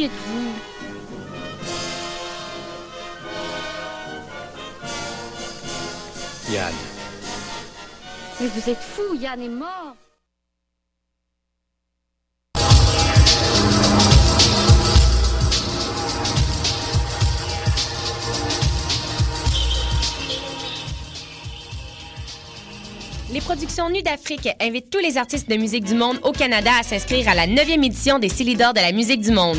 qui êtes-vous Yann. Mais vous êtes fou, Yann est mort. Les productions Nues d'Afrique invitent tous les artistes de musique du monde au Canada à s'inscrire à la 9e édition des Célidors de la musique du monde.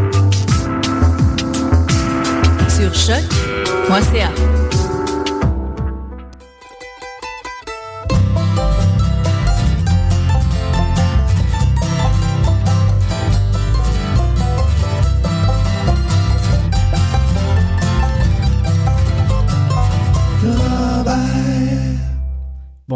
Sur choc.ca.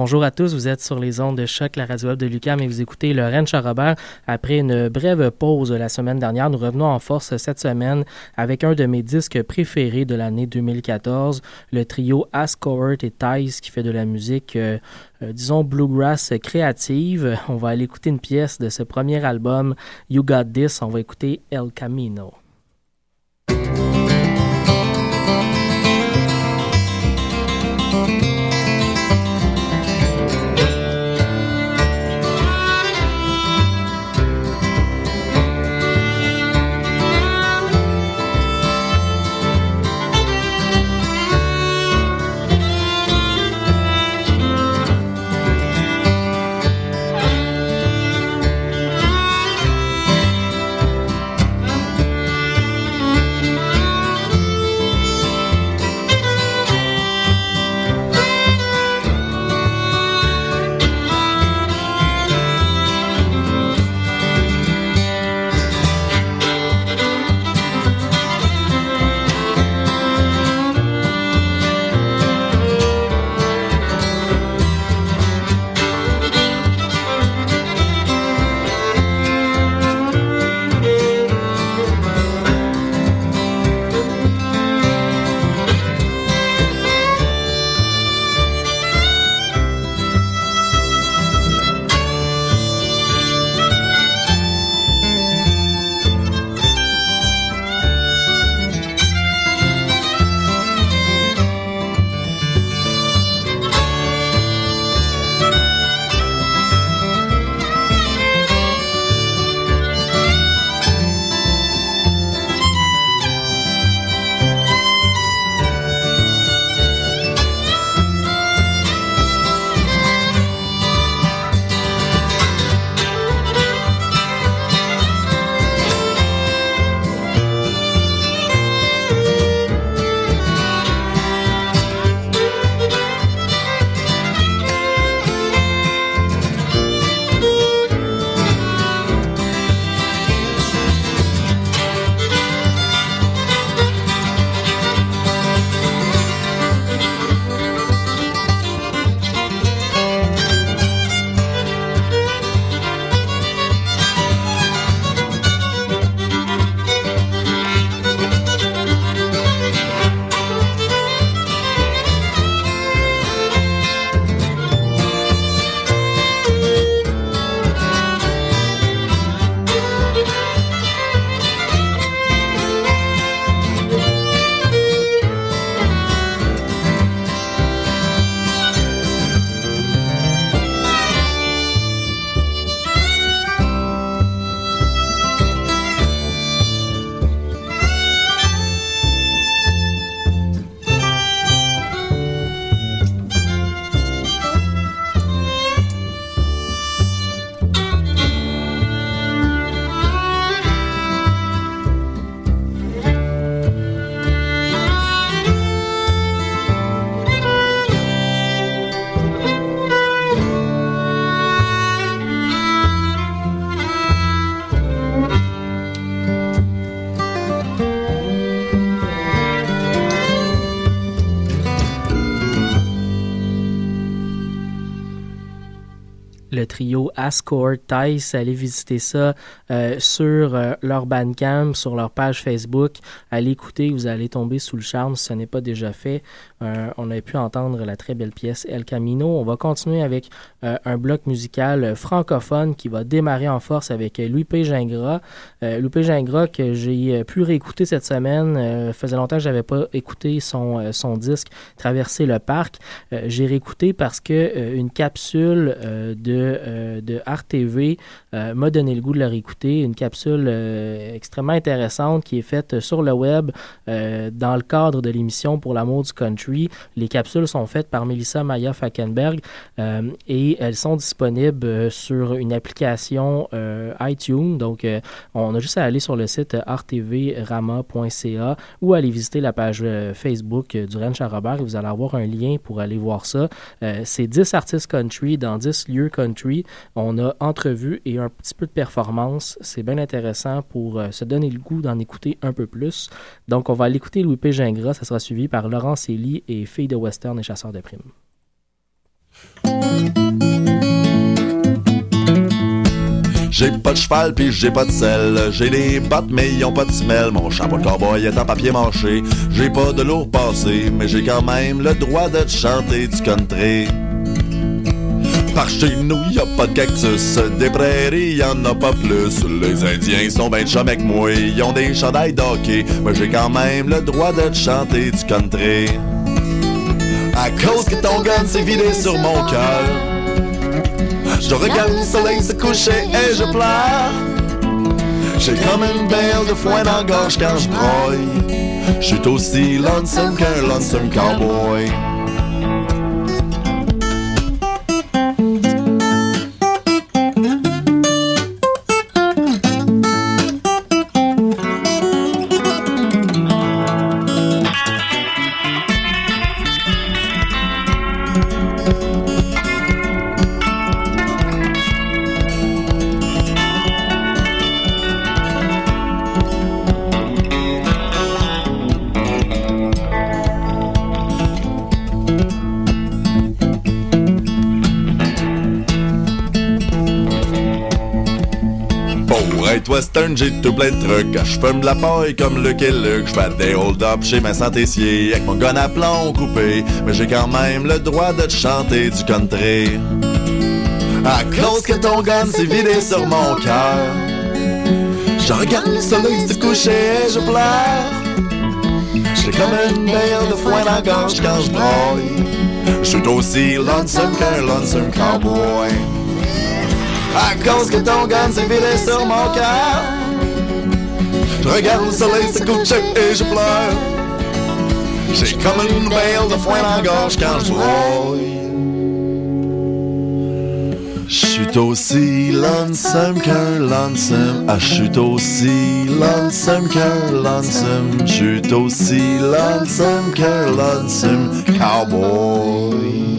Bonjour à tous, vous êtes sur les ondes de choc, la radio web de Lucam et vous écoutez Lorraine Charrobert. Après une brève pause la semaine dernière, nous revenons en force cette semaine avec un de mes disques préférés de l'année 2014, le trio Ascowert et Tice qui fait de la musique, euh, euh, disons, bluegrass créative. On va aller écouter une pièce de ce premier album, You Got This. On va écouter El Camino. Trio Ascore Tice. Allez visiter ça euh, sur euh, leur Bandcamp, sur leur page Facebook. Allez écouter, vous allez tomber sous le charme si ce n'est pas déjà fait. Euh, on a pu entendre la très belle pièce El Camino. On va continuer avec euh, un bloc musical francophone qui va démarrer en force avec Louis P. Gingras. Euh, Louis P. Gingras que j'ai pu réécouter cette semaine. faisait longtemps que j'avais pas écouté son, son disque Traverser le parc. j'ai réécouté parce que une capsule de, de Art TV m'a donné le goût de la réécouter. Une capsule extrêmement intéressante qui est faite sur le web dans le cadre de l'émission Pour l'amour du country les capsules sont faites par Melissa Maya Falkenberg euh, et elles sont disponibles euh, sur une application euh, iTunes. Donc, on a juste à aller sur le site rtvrama.ca ou aller visiter la page Facebook du Ranch à Robert et vous allez avoir un lien pour aller voir ça. C'est 10 artistes country dans 10 lieux country. On a entrevue et un petit peu de performance. C'est bien intéressant pour se donner le goût d'en écouter un peu plus. Donc, on va aller écouter Louis P. Gingras. Ça sera suivi par Laurence Elie et Fille de western et chasseur de primes. J'ai pas de cheval pis j'ai pas de sel. J'ai des bottes mais ils ont pas de semelle. Mon chapeau de cowboy est en papier mâché. J'ai pas de lourd passé, mais j'ai quand même le droit de chanter du country. Par chez nous, y a pas de cactus, des prairies, y en a pas plus. Les Indiens sont ben chum avec moi, ils ont des chandails d'hockey. Mais j'ai quand même le droit de chanter du country. À cause que ton gun s'est vidé sur mon cœur. Je regarde le soleil se coucher et je pleure. J'ai comme une belle de foin dans la gorge quand je broille. Je suis aussi lonesome qu'un lonesome cowboy. J'ai tout plein de trucs. Je fume de la paille comme le Luke. Je des hold-up chez mes Tessier avec mon gun à plomb coupé. Mais j'ai quand même le droit de te chanter du country. À cause que ton gun s'est vidé sur mon cœur. Je regarde le soleil se coucher et je pleure. J'ai comme une belle de foin la gorge quand je broille. Je suis aussi lonesome qu'un lonesome cowboy. À cause que ton gun s'est vidé sur mon cœur Je regarde le soleil se coucher et je pleure. J'ai comme une belle de foin dans gorge quand je broille J'suis aussi lonesome qu'un lonesome. Ah j'suis aussi lonesome qu'un lonesome. J'suis aussi lonesome qu'un lonesome. Cowboy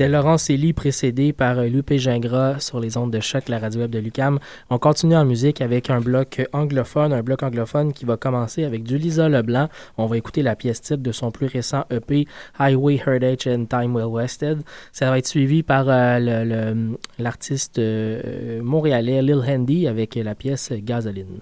C'était Laurent Célie précédé par euh, Lupé Gingras sur les ondes de choc, la radio web de Lucam. On continue en musique avec un bloc anglophone, un bloc anglophone qui va commencer avec du Lisa Leblanc. On va écouter la pièce titre de son plus récent EP, Highway Heritage and Time Well Wasted. Ça va être suivi par euh, l'artiste euh, montréalais Lil Handy avec la pièce Gasoline.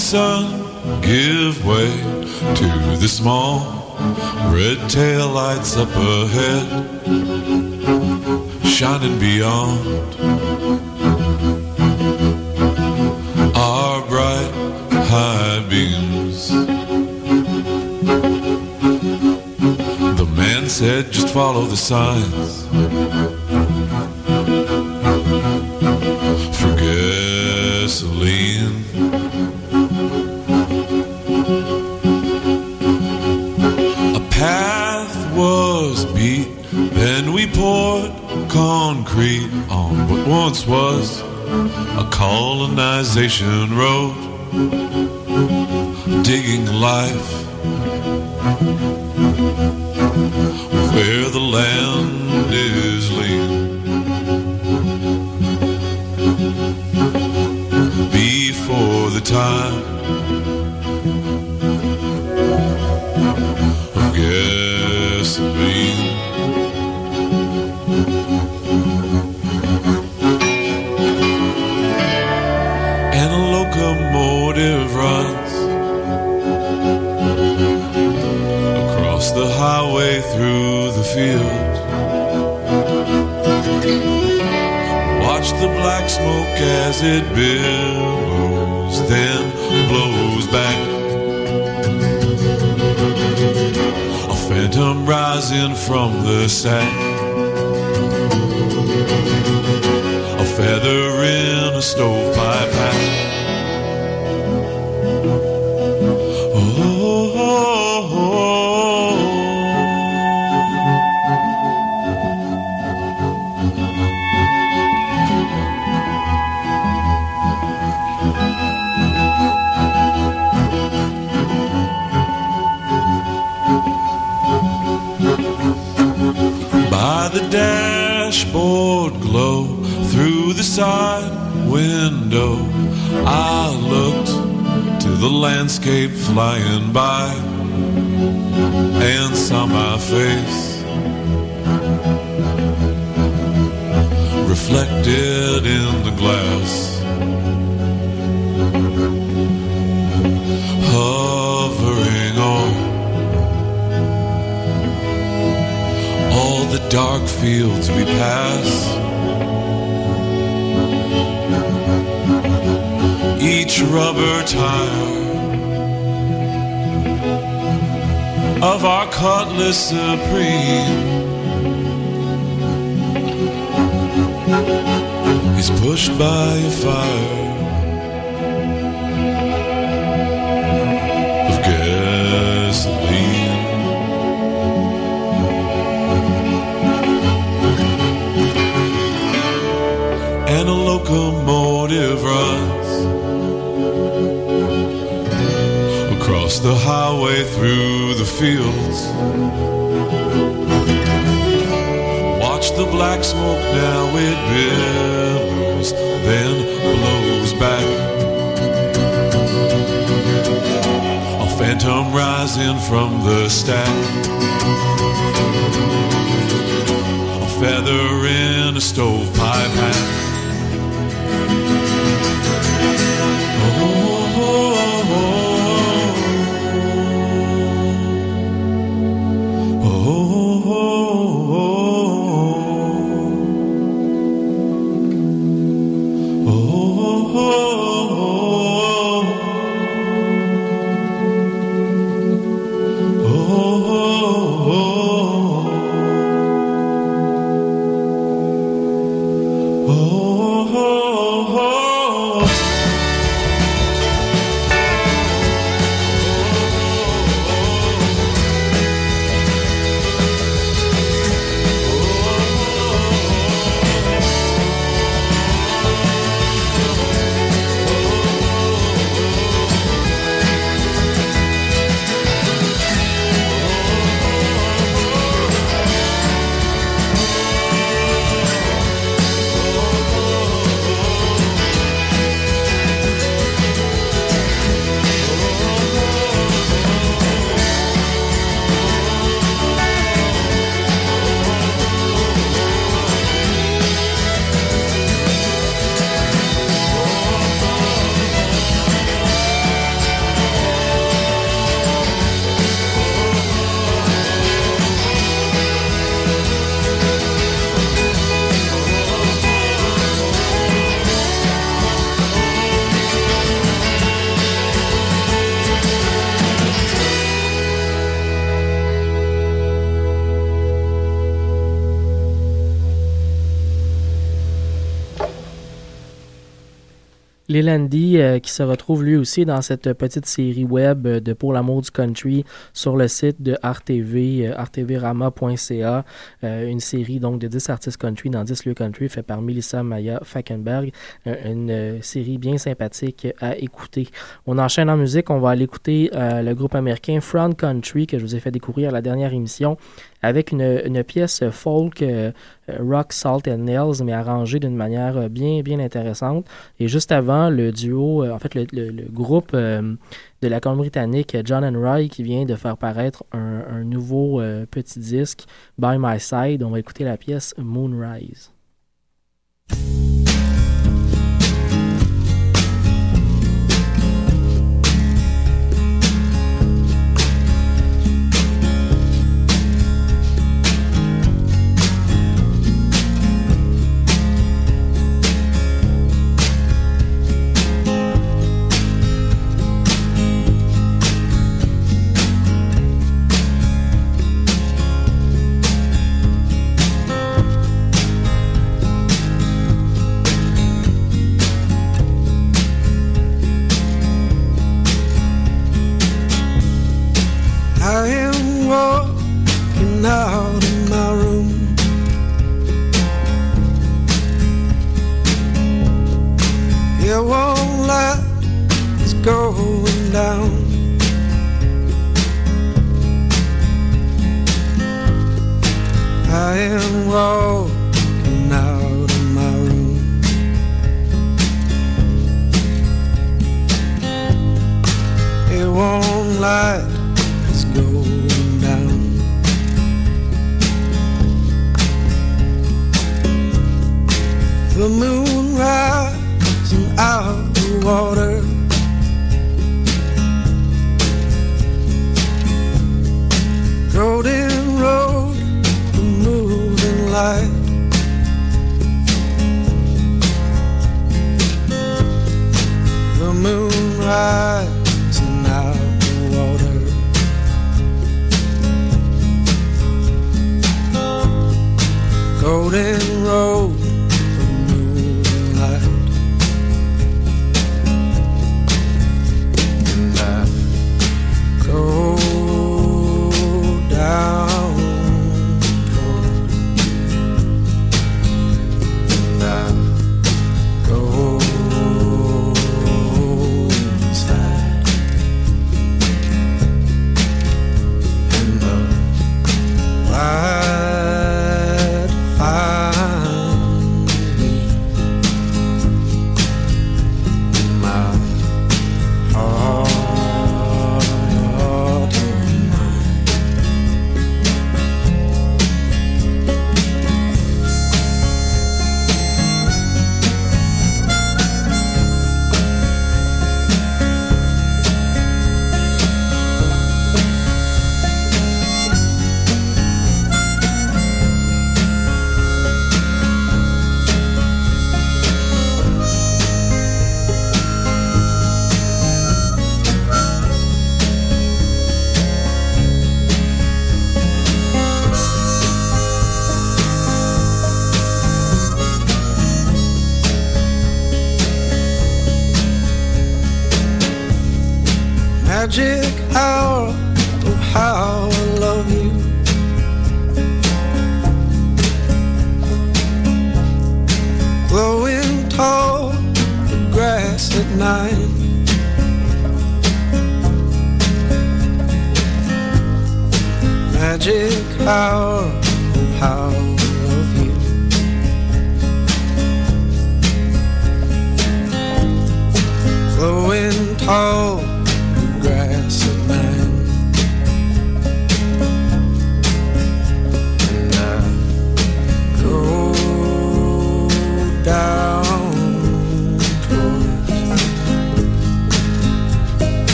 Sun give way to the small red tail lights up ahead, shining beyond our bright high beams. The man said, just follow the signs. civilization road. Through field. Watch the black smoke as it billows, then blows back. A phantom rising from the sack A feather in a stovepipe hat. The side window, I looked to the landscape flying by and saw my face reflected in the glass. Hovering on all the dark fields we pass. Each rubber tire of our Cutlass Supreme. Is pushed by a fire the highway through the fields. Watch the black smoke now, it billows, then blows back. A phantom rising from the stack. A feather in a stovepipe hat. Lelandy euh, qui se retrouve lui aussi dans cette petite série web euh, de Pour l'amour du country sur le site de RTV, euh, rtvrama.ca, une série donc de 10 artistes country dans 10 lieux country fait par Melissa Maya Fackenberg, une série bien sympathique à écouter. On enchaîne en musique, on va aller écouter le groupe américain Front Country que je vous ai fait découvrir à la dernière émission avec une, pièce folk euh, rock salt and nails mais arrangée d'une manière euh, bien bien intéressante. Et juste avant le duo euh, en fait le, groupe de la Colombie-Britannique John and Roy qui vient de faire paraître un, nouveau petit disque By My Side. On va écouter la pièce Moonrise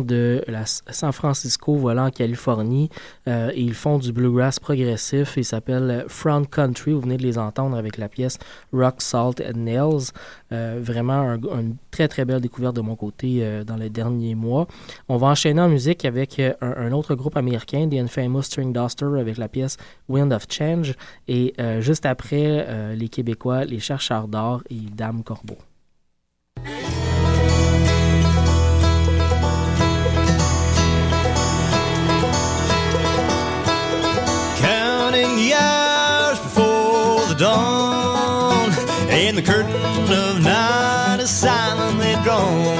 de San Francisco, voilà, en Californie, euh, ils font du bluegrass progressif. Ils s'appellent Front Country. Vous venez de les entendre avec la pièce Rock, Salt and Nails. Euh, vraiment un- une très très belle découverte de mon côté euh, dans les derniers mois. On va enchaîner en musique avec euh, un, un autre groupe américain, The Infamous String Duster, avec la pièce Wind of Change. Et euh, juste après, euh, les Québécois, les Chercheurs d'or et Dame Corbeau. The curtain of night is silently drawn.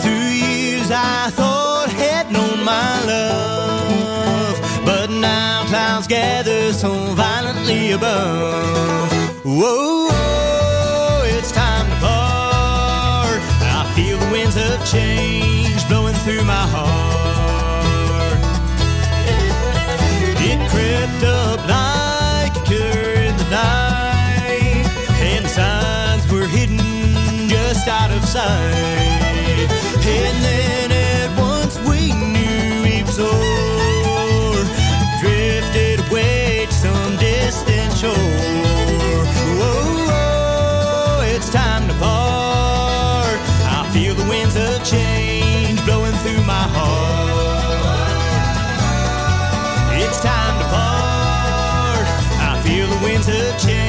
Through years I thought had known my love, but now clouds gather so violently above. Whoa, whoa, it's time to part. I feel the winds of change blowing through my heart. Just out of sight. And then at once we knew he was o'er, drifted away to some distant shore. Whoa, whoa, it's time to part. I feel the winds of change blowing through my heart. It's time to part. I feel the winds of change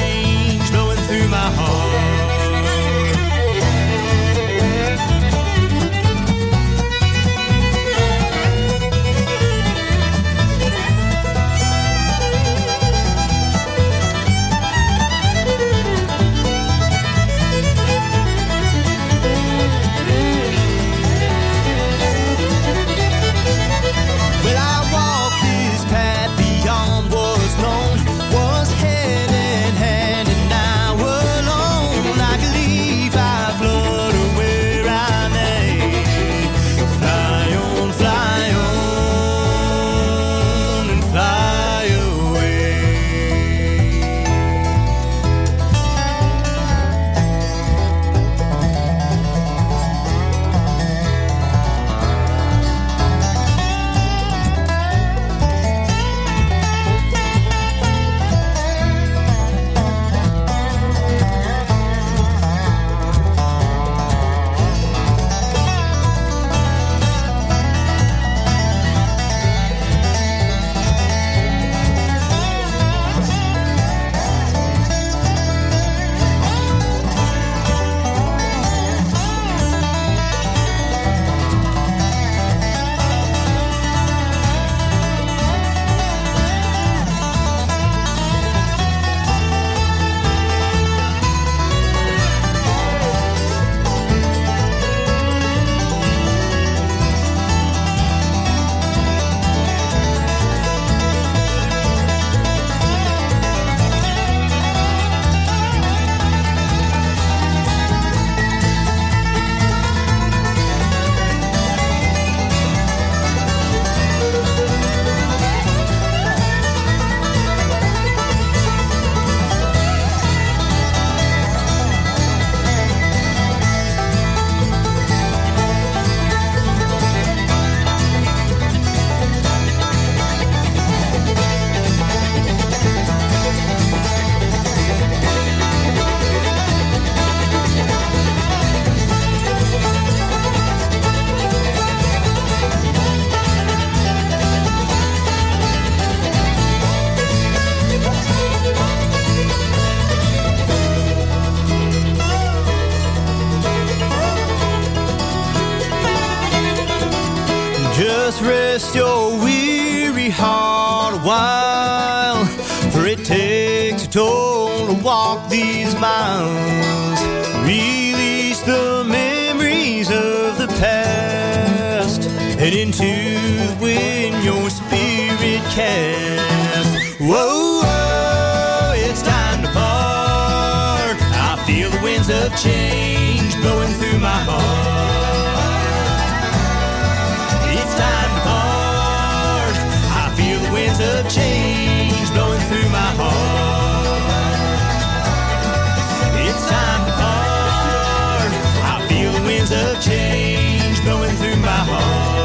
into the wind your spirit cast. Whoa, whoa, it's time to part. I feel the winds of change blowing through my heart. It's time to part. I feel the winds of change blowing through my heart. It's time to part. I feel the winds of change blowing through my heart.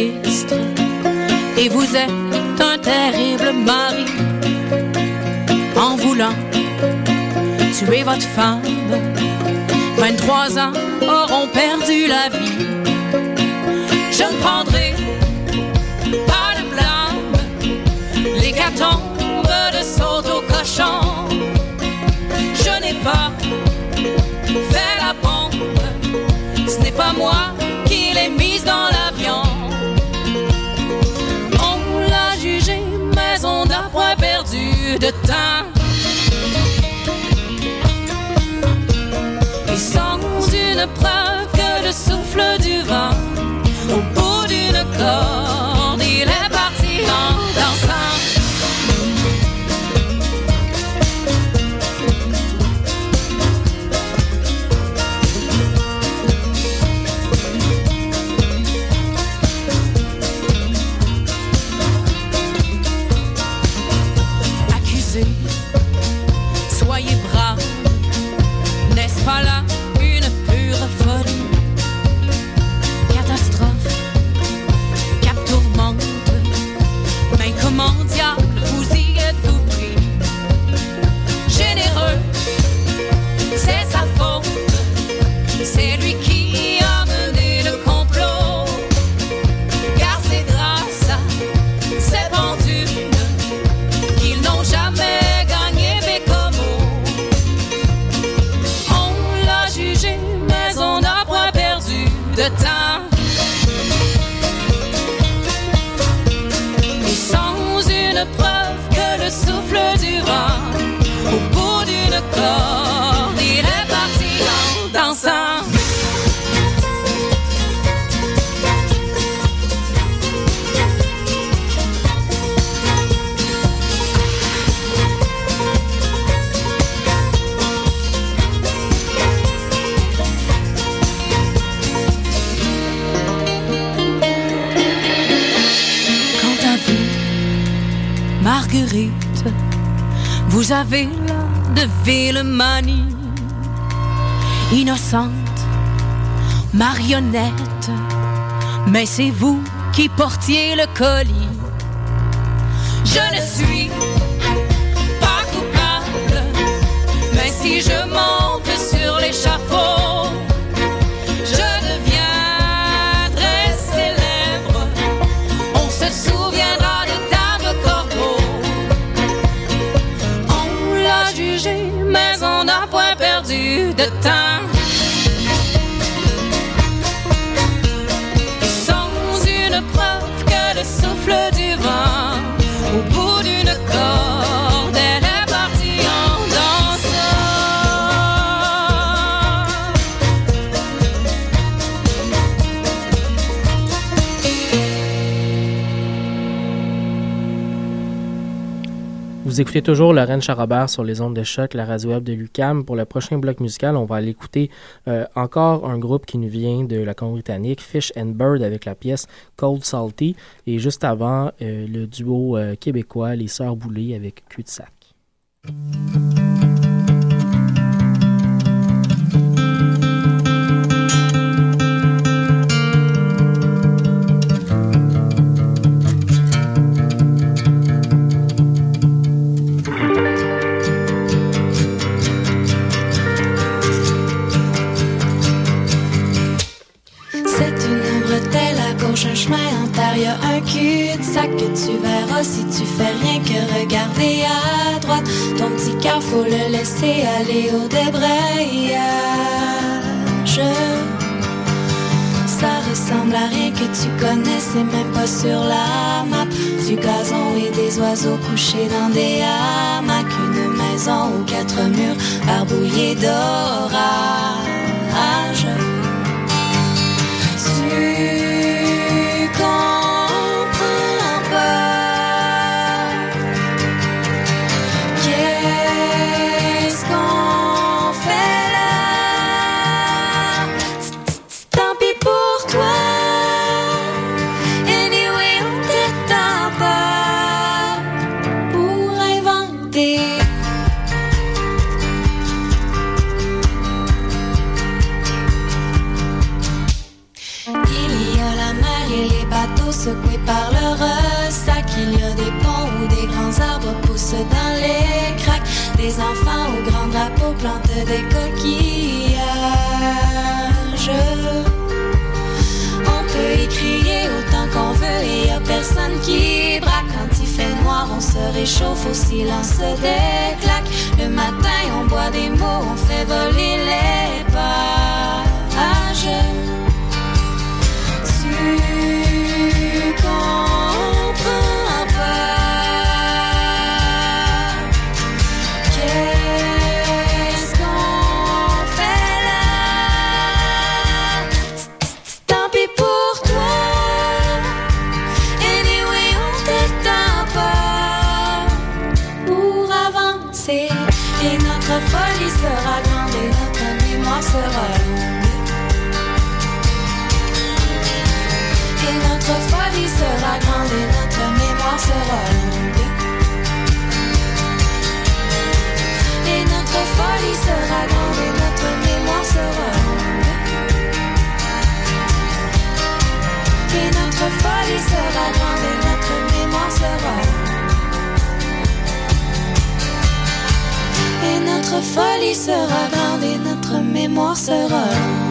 Et vous êtes un terrible mari en voulant tuer votre femme. 23 ans auront perdu la vie. Je ne prendrai pas le blâme, l'hécatombe de saut au cochon. Je n'ai pas fait la bombe. Ce n'est pas moi de temps. C'est vous qui portiez le colis. Je ne suis pas coupable, mais si je monte sur l'échafaud, je deviendrai célèbre. On se souviendra de Dame Corbeau. On l'a jugé, mais on n'a point perdu de temps. Vous écoutez toujours Lorraine Charrobert sur les ondes de choc, la radio web de Lucam. Pour le prochain bloc musical, on va aller écouter euh, encore un groupe qui nous vient de la Colombie-Britannique, Fish and Bird, avec la pièce Cold Salty. Et juste avant, euh, le duo euh, québécois, les Sœurs Boulay, avec Cul l'intérieur un cul-de-sac que tu verras si tu fais rien que regarder à droite. Ton petit cœur, faut le laisser aller au débrayage. Ça ressemble à rien que tu connais, c'est même pas sur la map. Du gazon et des oiseaux couchés dans des hamacs. Une maison aux quatre murs, barbouillée d'orage. mémoire se relance.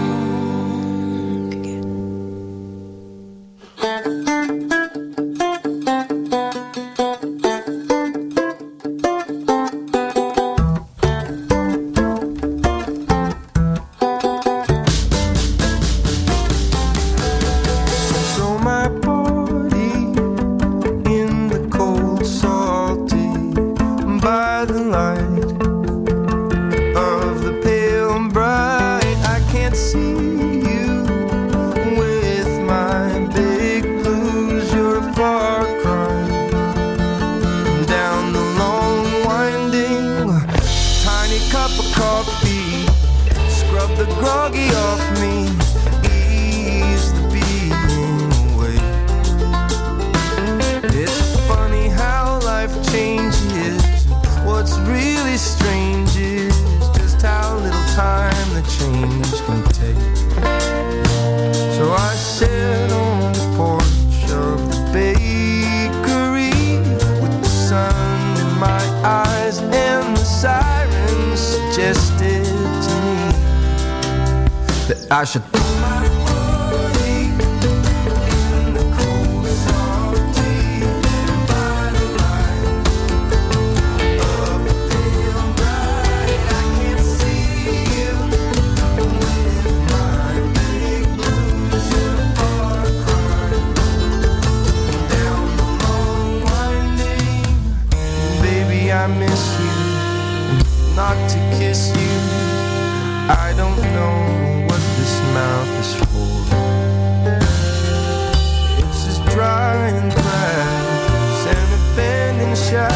shot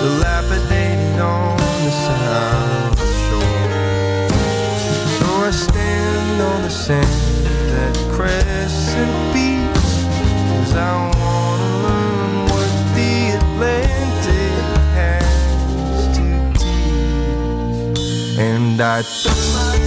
Dilapidated on the south shore. So I stand on the sand That crescent beach Cause I wanna learn what the Atlantic has to teach. And I throw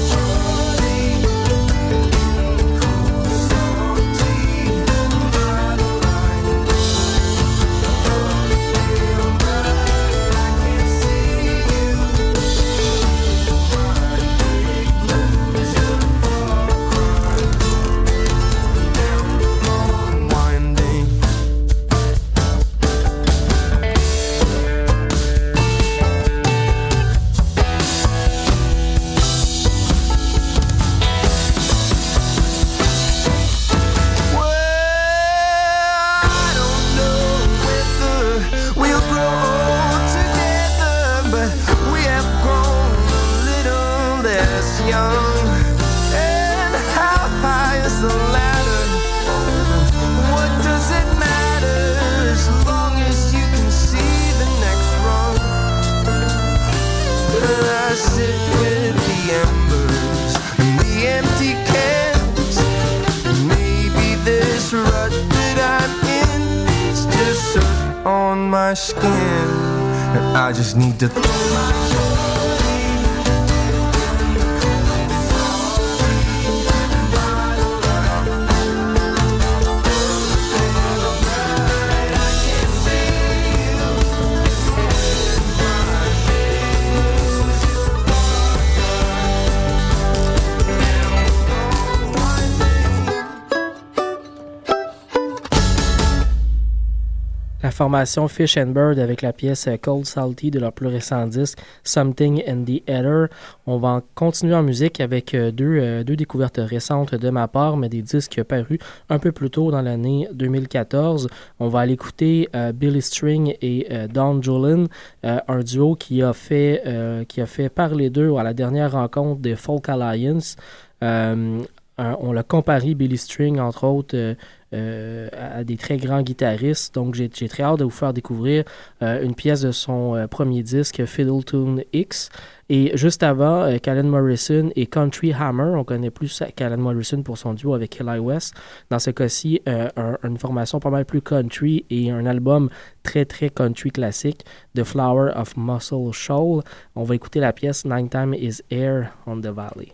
formation Fish and Bird avec la pièce euh, Cold Salty de leur plus récent disque Something in the Ether. On va continuer en musique avec euh, deux, euh, deux découvertes récentes de ma part, mais des disques parus un peu plus tôt dans l'année 2014. On va aller écouter Billy String et Don Jolin, un duo qui a fait qui a fait parler d'eux à la dernière rencontre des Folk Alliance. On l'a comparé Billy String entre autres euh, à des très grands guitaristes. Donc, j'ai très hâte de vous faire découvrir euh, une pièce de son euh, premier disque, Fiddle Tune X. Et juste avant, euh, Morrison et Country Hammer. On connaît plus Callan Morrison pour son duo avec Eli West. Dans ce cas-ci, un- une formation pas mal plus country et un album très, très country classique, The Flower of Muscle Shoal. On va écouter la pièce Nine Time is Air on the Valley.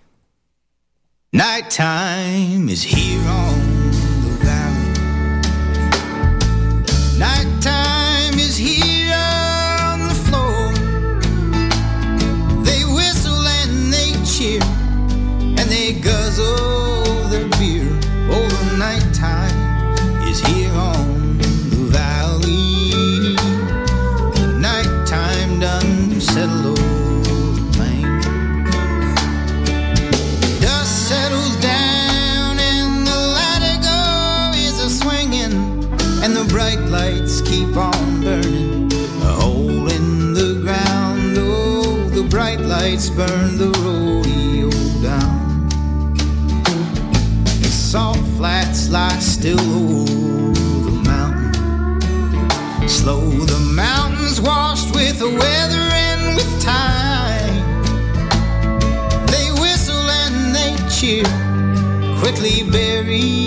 Nighttime is here on Nighttime lights burn the rodeo down. The salt flats lie still over the mountain. Slow the mountains washed with the weather and with time. They whistle and they cheer. Quickly bury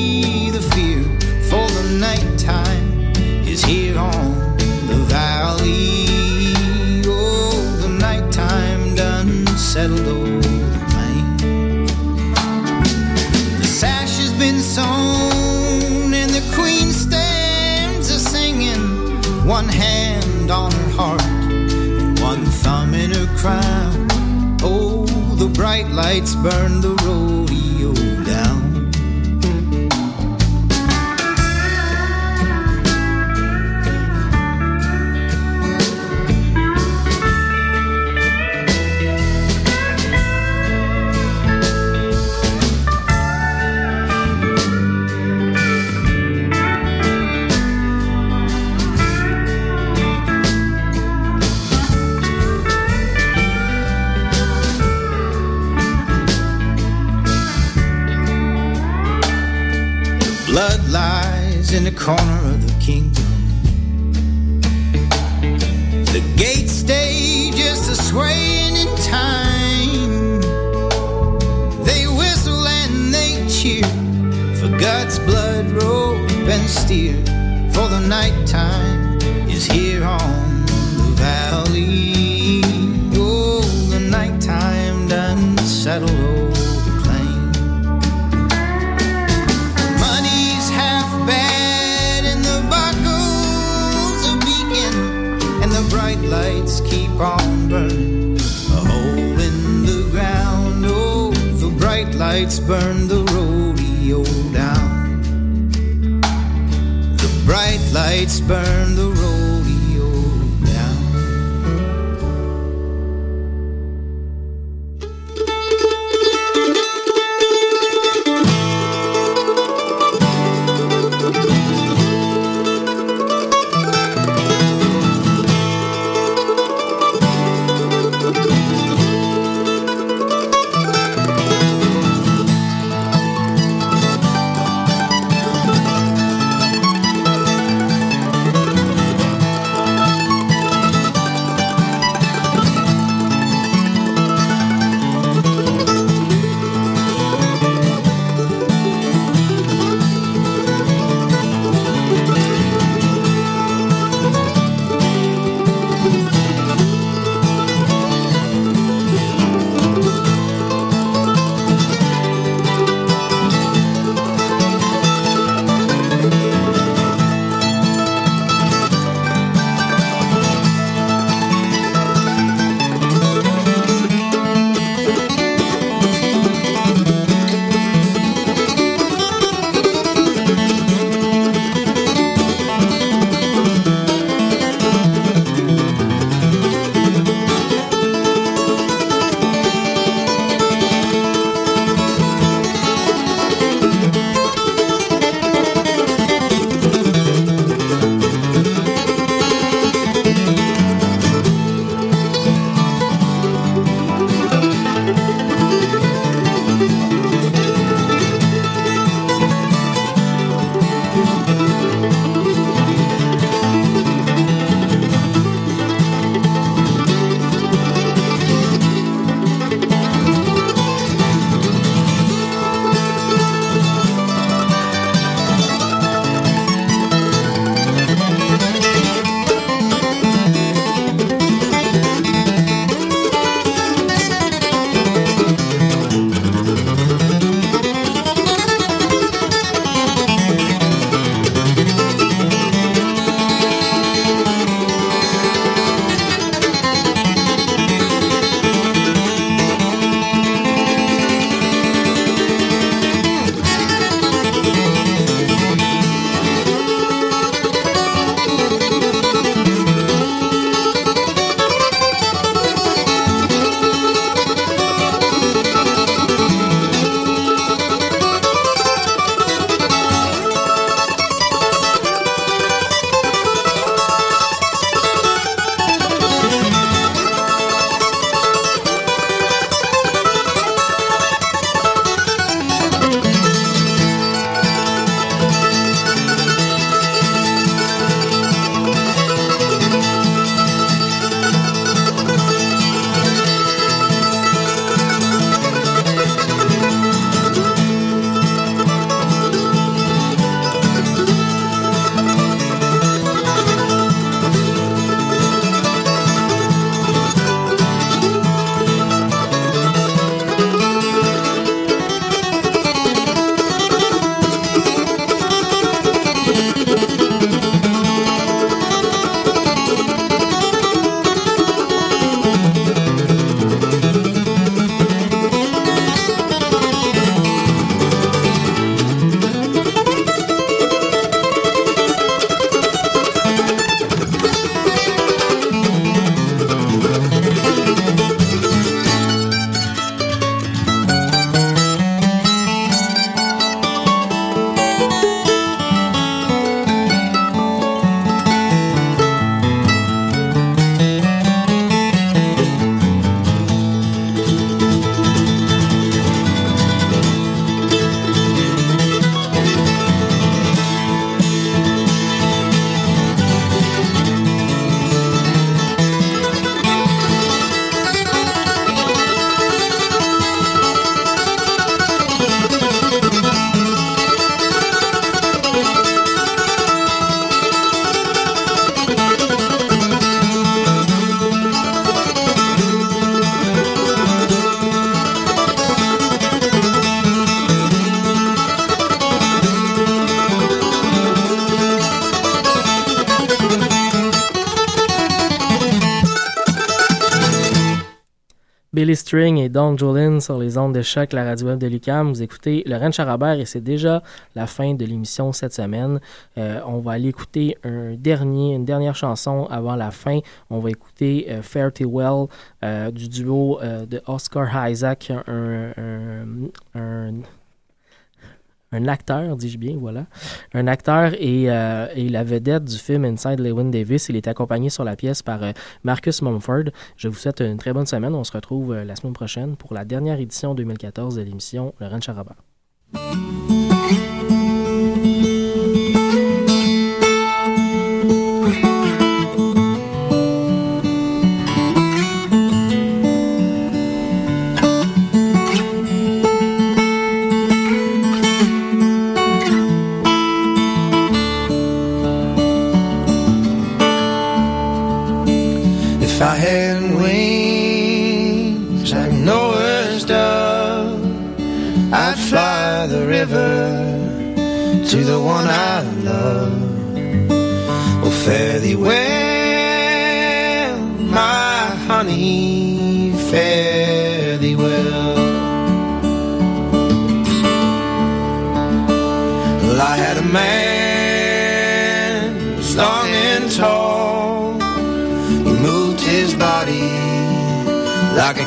crown. Oh, the bright lights burn the rodeo the corner of the kingdom. The gate stay just a swaying in time. They whistle and they cheer for guts, blood, rope, and steer. For the nighttime lights burn the rodeo down. The bright lights burn the Don Jolin sur les ondes de choc, la radio web de Lucam. Vous écoutez Laurent Charabert et c'est déjà la fin de l'émission cette semaine. Euh, on va aller écouter un dernier, une dernière chanson avant la fin. On va écouter euh, Well euh, du duo euh, de Oscar Isaac, un- un acteur, dis-je bien, voilà. Un acteur et, euh, et la vedette du film Inside Lewin Davis. Il est accompagné sur la pièce par euh, Marcus Mumford. Je vous souhaite une très bonne semaine. On se retrouve euh, la semaine prochaine pour la dernière édition 2014 de l'émission Charabert. If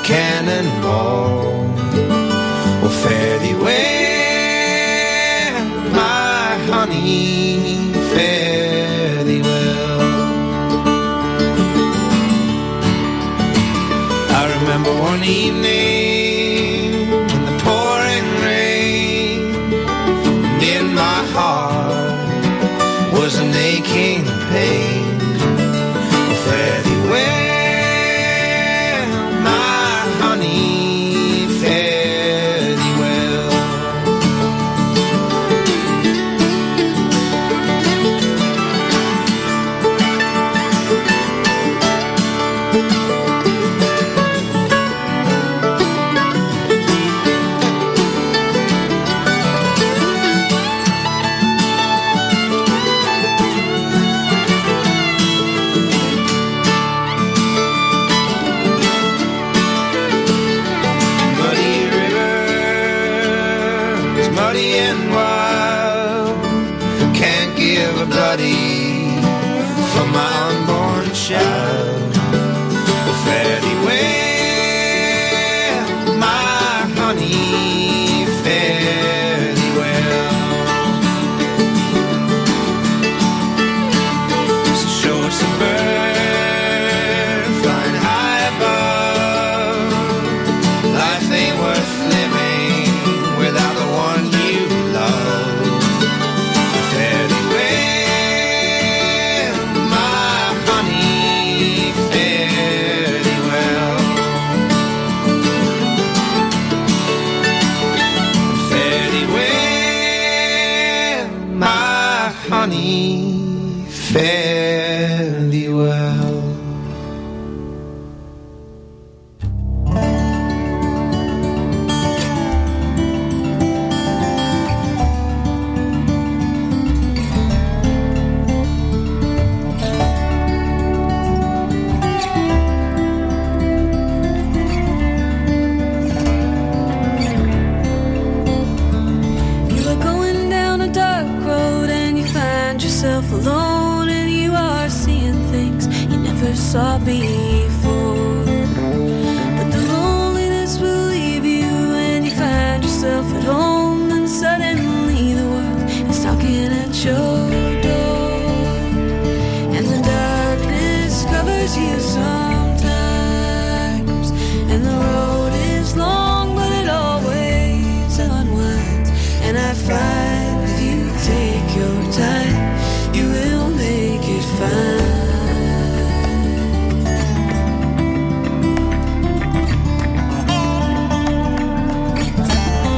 cannonball. Oh, fare thee well, my honey, fare thee well. I remember one evening